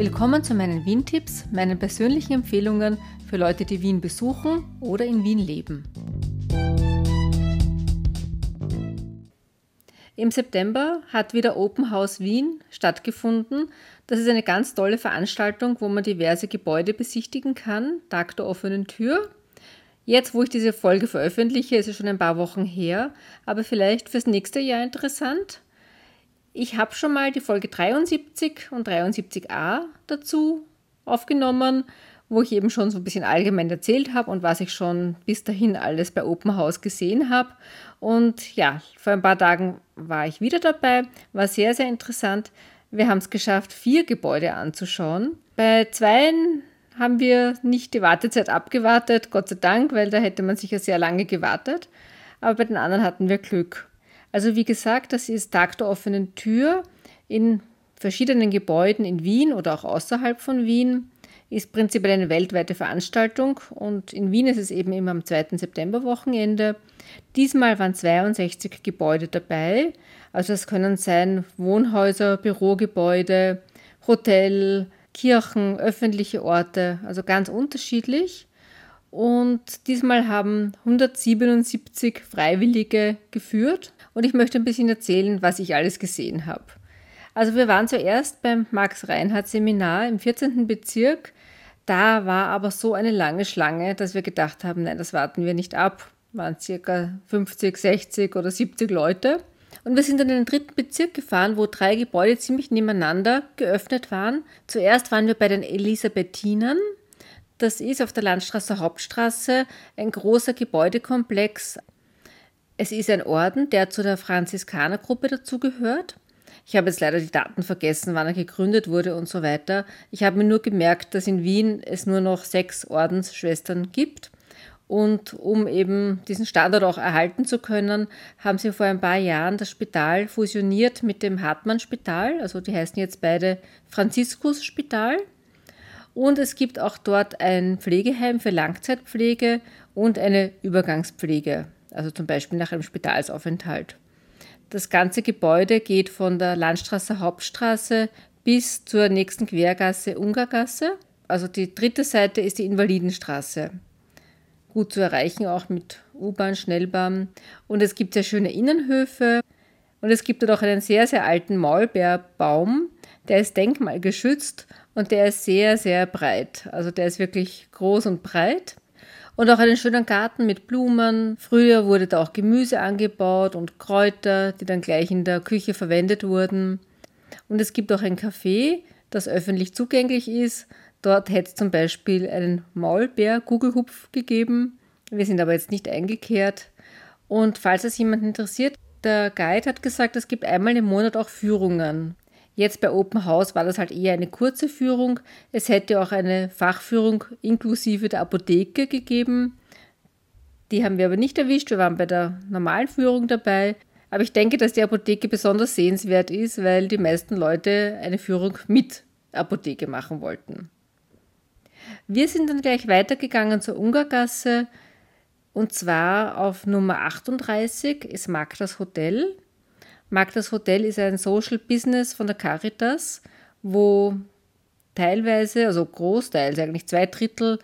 Willkommen zu meinen Wien-Tipps, meinen persönlichen Empfehlungen für Leute, die Wien besuchen oder in Wien leben. Im September hat wieder Open House Wien stattgefunden. Das ist eine ganz tolle Veranstaltung, wo man diverse Gebäude besichtigen kann, Tag der offenen Tür. Jetzt, wo ich diese Folge veröffentliche, ist es schon ein paar Wochen her, aber vielleicht fürs nächste Jahr interessant. Ich habe schon mal die Folge 73 und 73a dazu aufgenommen, wo ich eben schon so ein bisschen allgemein erzählt habe und was ich schon bis dahin alles bei Open House gesehen habe. Und ja, vor ein paar Tagen war ich wieder dabei, war sehr, sehr interessant. Wir haben es geschafft, vier Gebäude anzuschauen. Bei zweien haben wir nicht die Wartezeit abgewartet, Gott sei Dank, weil da hätte man sicher sehr lange gewartet. Aber bei den anderen hatten wir Glück. Also wie gesagt, das ist Tag der offenen Tür in verschiedenen Gebäuden in Wien oder auch außerhalb von Wien. Ist prinzipiell eine weltweite Veranstaltung und in Wien ist es eben immer am 2. September-Wochenende. Diesmal waren 62 Gebäude dabei. Also es können sein Wohnhäuser, Bürogebäude, Hotel, Kirchen, öffentliche Orte, also ganz unterschiedlich. Und diesmal haben 177 Freiwillige geführt und ich möchte ein bisschen erzählen, was ich alles gesehen habe. Also wir waren zuerst beim Max Reinhardt Seminar im 14. Bezirk. Da war aber so eine lange Schlange, dass wir gedacht haben, nein, das warten wir nicht ab. Waren circa 50, 60 oder 70 Leute. Und wir sind in den dritten Bezirk gefahren, wo drei Gebäude ziemlich nebeneinander geöffnet waren. Zuerst waren wir bei den Elisabethinern. Das ist auf der Landstraße Hauptstraße ein großer Gebäudekomplex, es ist ein Orden, der zu der Franziskanergruppe dazugehört. Ich habe jetzt leider die Daten vergessen, wann er gegründet wurde und so weiter. Ich habe mir nur gemerkt, dass in Wien es nur noch sechs Ordensschwestern gibt. Und um eben diesen Standort auch erhalten zu können, haben sie vor ein paar Jahren das Spital fusioniert mit dem Hartmann-Spital. Also die heißen jetzt beide Franziskus-Spital. Und es gibt auch dort ein Pflegeheim für Langzeitpflege und eine Übergangspflege also zum Beispiel nach einem Spitalsaufenthalt. Das ganze Gebäude geht von der Landstraße Hauptstraße bis zur nächsten Quergasse Ungargasse. Also die dritte Seite ist die Invalidenstraße. Gut zu erreichen, auch mit U-Bahn, Schnellbahn. Und es gibt sehr schöne Innenhöfe. Und es gibt dort auch einen sehr, sehr alten Maulbeerbaum. Der ist denkmalgeschützt und der ist sehr, sehr breit. Also der ist wirklich groß und breit und auch einen schönen Garten mit Blumen. Früher wurde da auch Gemüse angebaut und Kräuter, die dann gleich in der Küche verwendet wurden. Und es gibt auch ein Café, das öffentlich zugänglich ist. Dort hätte es zum Beispiel einen Maulbeer-Gugelhupf gegeben. Wir sind aber jetzt nicht eingekehrt. Und falls es jemanden interessiert, der Guide hat gesagt, es gibt einmal im Monat auch Führungen. Jetzt bei Open House war das halt eher eine kurze Führung. Es hätte auch eine Fachführung inklusive der Apotheke gegeben. Die haben wir aber nicht erwischt. Wir waren bei der normalen Führung dabei. Aber ich denke, dass die Apotheke besonders sehenswert ist, weil die meisten Leute eine Führung mit Apotheke machen wollten. Wir sind dann gleich weitergegangen zur Ungargasse und zwar auf Nummer 38 ist Magdas Hotel. Magdas Hotel ist ein Social Business von der Caritas, wo teilweise, also großteils eigentlich zwei Drittel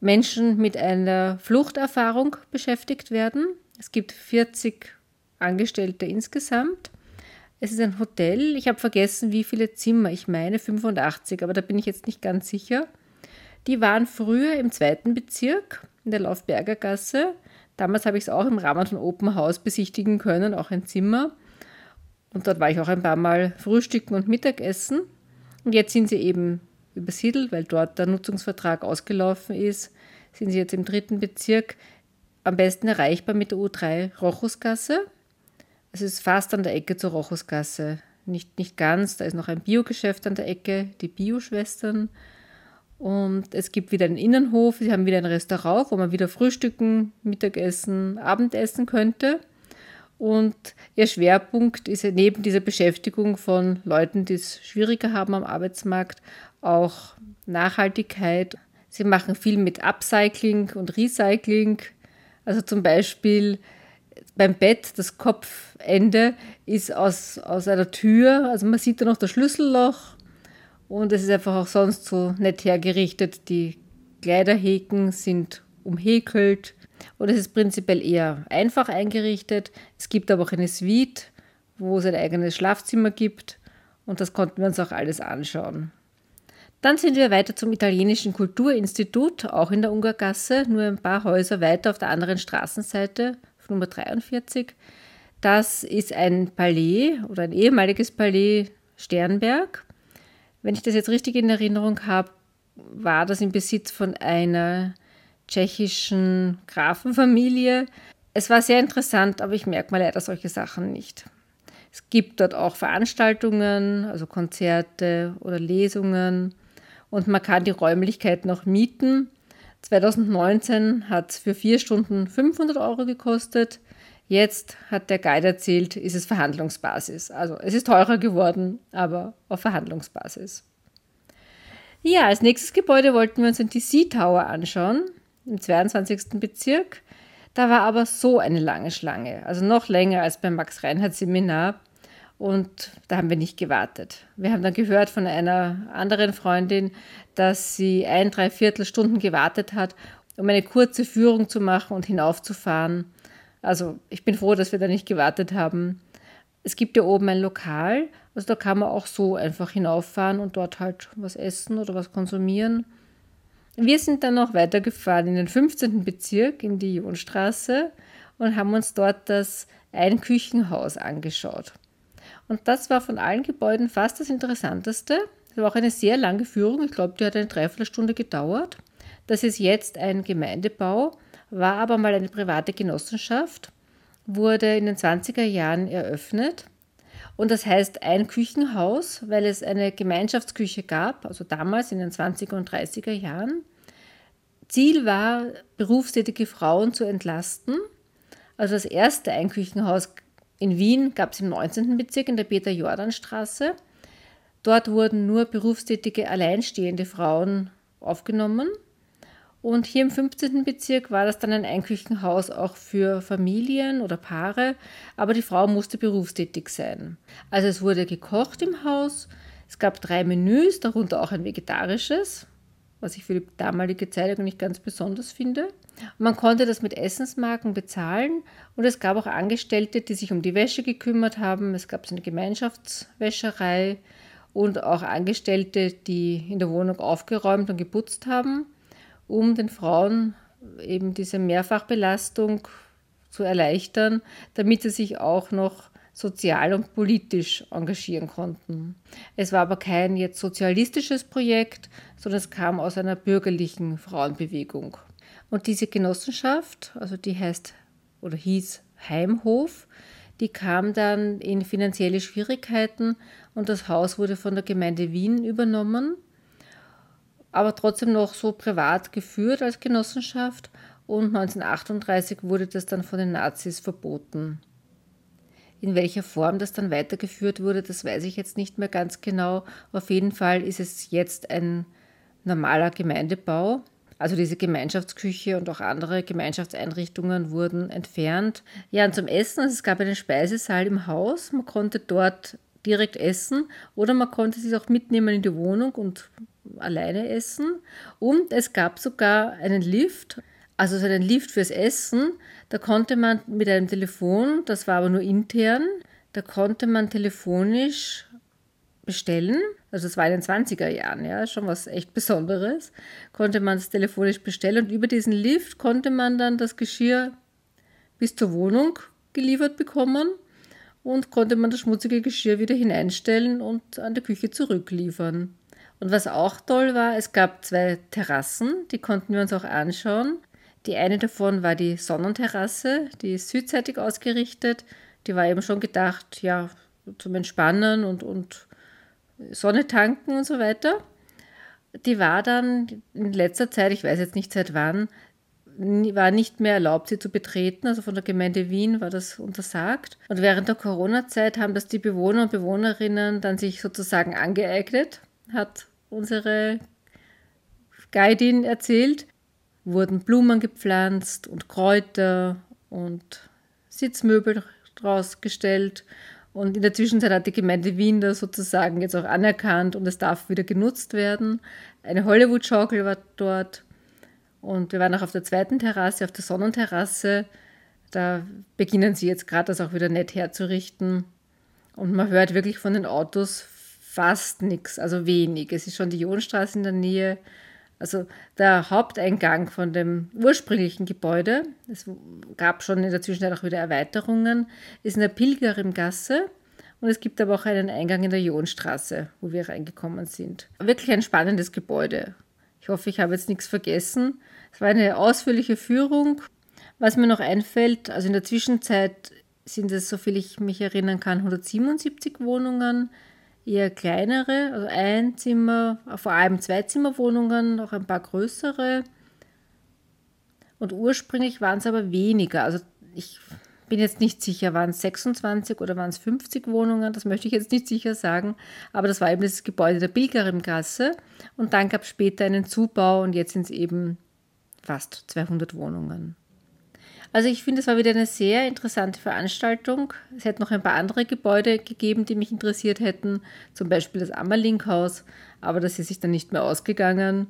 Menschen mit einer Fluchterfahrung beschäftigt werden. Es gibt 40 Angestellte insgesamt. Es ist ein Hotel. Ich habe vergessen, wie viele Zimmer. Ich meine 85, aber da bin ich jetzt nicht ganz sicher. Die waren früher im zweiten Bezirk in der Laufberger Gasse. Damals habe ich es auch im Rahmen von Open House besichtigen können, auch ein Zimmer. Und dort war ich auch ein paar Mal frühstücken und Mittagessen. Und jetzt sind sie eben übersiedelt, weil dort der Nutzungsvertrag ausgelaufen ist. Sind sie jetzt im dritten Bezirk am besten erreichbar mit der U3 Rochusgasse. Es ist fast an der Ecke zur Rochusgasse. Nicht, nicht ganz, da ist noch ein Biogeschäft an der Ecke, die Bioschwestern. Und es gibt wieder einen Innenhof, sie haben wieder ein Restaurant, wo man wieder frühstücken, Mittagessen, Abendessen könnte. Und ihr Schwerpunkt ist neben dieser Beschäftigung von Leuten, die es schwieriger haben am Arbeitsmarkt, auch Nachhaltigkeit. Sie machen viel mit Upcycling und Recycling. Also zum Beispiel beim Bett, das Kopfende ist aus, aus einer Tür, also man sieht da noch das Schlüsselloch Und es ist einfach auch sonst so nett hergerichtet. Die Kleiderhäken sind umhäkelt und es ist prinzipiell eher einfach eingerichtet. Es gibt aber auch eine Suite, wo es ein eigenes Schlafzimmer gibt und das konnten wir uns auch alles anschauen. Dann sind wir weiter zum Italienischen Kulturinstitut, auch in der Ungargasse, nur ein paar Häuser weiter auf der anderen Straßenseite, auf Nummer 43. Das ist ein Palais oder ein ehemaliges Palais Sternberg. Wenn ich das jetzt richtig in Erinnerung habe, war das im Besitz von einer tschechischen Grafenfamilie. Es war sehr interessant, aber ich merke mal leider solche Sachen nicht. Es gibt dort auch Veranstaltungen, also Konzerte oder Lesungen und man kann die Räumlichkeit noch mieten. 2019 hat es für vier Stunden 500 Euro gekostet. Jetzt hat der Guide erzählt, ist es Verhandlungsbasis. Also es ist teurer geworden, aber auf Verhandlungsbasis. Ja, als nächstes Gebäude wollten wir uns den DC Tower anschauen, im 22. Bezirk. Da war aber so eine lange Schlange, also noch länger als beim Max Reinhardt Seminar. Und da haben wir nicht gewartet. Wir haben dann gehört von einer anderen Freundin, dass sie ein, dreiviertel Stunden gewartet hat, um eine kurze Führung zu machen und hinaufzufahren. Also ich bin froh, dass wir da nicht gewartet haben. Es gibt ja oben ein Lokal, also da kann man auch so einfach hinauffahren und dort halt was essen oder was konsumieren. Wir sind dann noch weitergefahren in den 15. Bezirk, in die Ionstraße und haben uns dort das Einküchenhaus angeschaut. Und das war von allen Gebäuden fast das Interessanteste. Es war auch eine sehr lange Führung. Ich glaube, die hat eine Dreiviertelstunde gedauert. Das ist jetzt ein Gemeindebau, war aber mal eine private Genossenschaft, wurde in den 20er Jahren eröffnet. Und das heißt ein Küchenhaus, weil es eine Gemeinschaftsküche gab, also damals in den 20er und 30er Jahren. Ziel war, berufstätige Frauen zu entlasten. Also das erste Einküchenhaus in Wien gab es im 19. Bezirk in der Peter-Jordan-Straße. Dort wurden nur berufstätige alleinstehende Frauen aufgenommen. Und hier im 15. Bezirk war das dann ein Einküchenhaus auch für Familien oder Paare, aber die Frau musste berufstätig sein. Also es wurde gekocht im Haus, es gab drei Menüs, darunter auch ein vegetarisches, was ich für die damalige Zeit eigentlich ganz besonders finde. Man konnte das mit Essensmarken bezahlen und es gab auch Angestellte, die sich um die Wäsche gekümmert haben. Es gab so eine Gemeinschaftswäscherei und auch Angestellte, die in der Wohnung aufgeräumt und geputzt haben, um den Frauen eben diese Mehrfachbelastung zu erleichtern, damit sie sich auch noch sozial und politisch engagieren konnten. Es war aber kein jetzt sozialistisches Projekt, sondern es kam aus einer bürgerlichen Frauenbewegung. Und diese Genossenschaft, also die heißt oder hieß Heimhof, die kam dann in finanzielle Schwierigkeiten und das Haus wurde von der Gemeinde Wien übernommen, aber trotzdem noch so privat geführt als Genossenschaft und 1938 wurde das dann von den Nazis verboten. In welcher Form das dann weitergeführt wurde, das weiß ich jetzt nicht mehr ganz genau. Auf jeden Fall ist es jetzt ein normaler Gemeindebau also diese Gemeinschaftsküche und auch andere Gemeinschaftseinrichtungen wurden entfernt. Ja, und zum Essen, also es gab einen Speisesaal im Haus, man konnte dort direkt essen oder man konnte sich auch mitnehmen in die Wohnung und alleine essen. Und es gab sogar einen Lift, also so einen Lift fürs Essen. Da konnte man mit einem Telefon, das war aber nur intern, da konnte man telefonisch bestellen. Also es war in den 20er Jahren, ja, schon was echt Besonderes. Konnte man es telefonisch bestellen und über diesen Lift konnte man dann das Geschirr bis zur Wohnung geliefert bekommen und konnte man das schmutzige Geschirr wieder hineinstellen und an der Küche zurückliefern. Und was auch toll war, es gab zwei Terrassen, die konnten wir uns auch anschauen. Die eine davon war die Sonnenterrasse, die ist südseitig ausgerichtet. Die war eben schon gedacht, ja, zum Entspannen und, und Sonne tanken und so weiter. Die war dann in letzter Zeit, ich weiß jetzt nicht seit wann, war nicht mehr erlaubt, sie zu betreten. Also von der Gemeinde Wien war das untersagt. Und während der Corona-Zeit haben das die Bewohner und Bewohnerinnen dann sich sozusagen angeeignet, hat unsere Guidin erzählt. Wurden Blumen gepflanzt und Kräuter und Sitzmöbel draus gestellt Und in der Zwischenzeit hat die Gemeinde Wien das sozusagen jetzt auch anerkannt und es darf wieder genutzt werden. Eine Hollywood-Schaukel war dort und wir waren auch auf der zweiten Terrasse, auf der Sonnenterrasse. Da beginnen sie jetzt gerade das auch wieder nett herzurichten. Und man hört wirklich von den Autos fast nichts, also wenig. Es ist schon die Jonstraße in der Nähe. Also der Haupteingang von dem ursprünglichen Gebäude, es gab schon in der Zwischenzeit auch wieder Erweiterungen, ist in der Pilgerimgasse und es gibt aber auch einen Eingang in der Jonstraße, wo wir reingekommen sind. Wirklich ein spannendes Gebäude. Ich hoffe, ich habe jetzt nichts vergessen. Es war eine ausführliche Führung. Was mir noch einfällt, also in der Zwischenzeit sind es, soviel ich mich erinnern kann, 177 Wohnungen, eher kleinere, also ein Zimmer, vor allem Zweizimmerwohnungen, auch ein paar größere. Und ursprünglich waren es aber weniger. Also ich bin jetzt nicht sicher, waren es 26 oder waren es 50 Wohnungen, das möchte ich jetzt nicht sicher sagen, aber das war eben das Gebäude der Pilgerimgasse und dann gab es später einen Zubau und jetzt sind es eben fast 200 Wohnungen. Also ich finde, es war wieder eine sehr interessante Veranstaltung. Es hätte noch ein paar andere Gebäude gegeben, die mich interessiert hätten, zum Beispiel das Ammerlink-Haus, aber das ist sich dann nicht mehr ausgegangen.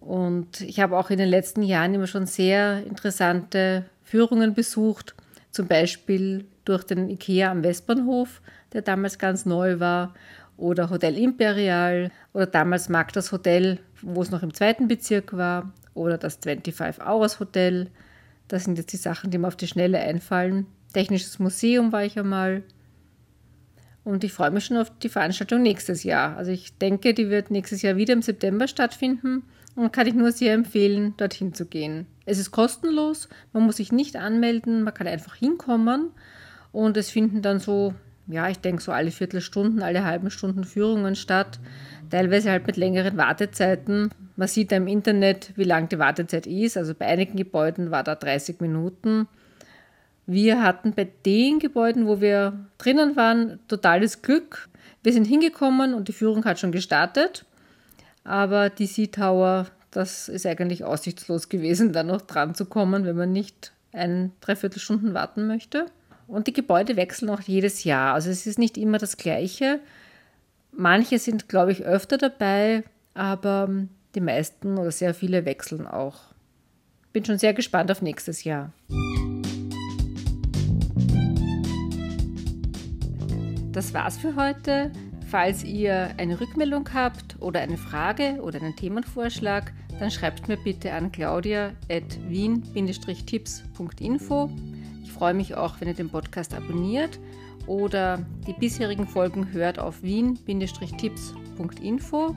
Und ich habe auch in den letzten Jahren immer schon sehr interessante Führungen besucht, zum Beispiel durch den IKEA am Westbahnhof, der damals ganz neu war, oder Hotel Imperial. Oder damals Magdas Hotel, wo es noch im zweiten Bezirk war, oder das 25 Hours Hotel das sind jetzt die Sachen, die mir auf die Schnelle einfallen. Technisches Museum war ich einmal. Und ich freue mich schon auf die Veranstaltung nächstes Jahr. Also ich denke, die wird nächstes Jahr wieder im September stattfinden und kann ich nur sehr empfehlen, dorthin zu gehen. Es ist kostenlos, man muss sich nicht anmelden, man kann einfach hinkommen und es finden dann so, ja, ich denke so alle Viertelstunden, alle halben Stunden Führungen statt, teilweise halt mit längeren Wartezeiten. Man sieht da im Internet, wie lang die Wartezeit ist. Also bei einigen Gebäuden war da 30 Minuten. Wir hatten bei den Gebäuden, wo wir drinnen waren, totales Glück. Wir sind hingekommen und die Führung hat schon gestartet. Aber die Sea Tower, das ist eigentlich aussichtslos gewesen, da noch dran zu kommen, wenn man nicht ein Dreiviertelstunden warten möchte. Und die Gebäude wechseln auch jedes Jahr. Also es ist nicht immer das Gleiche. Manche sind, glaube ich, öfter dabei, aber die meisten oder sehr viele wechseln auch. Bin schon sehr gespannt auf nächstes Jahr. Das war's für heute. Falls ihr eine Rückmeldung habt oder eine Frage oder einen Themenvorschlag, dann schreibt mir bitte an claudia.wien-tipps.info. Ich freue mich auch, wenn ihr den Podcast abonniert oder die bisherigen Folgen hört auf wien-tipps.info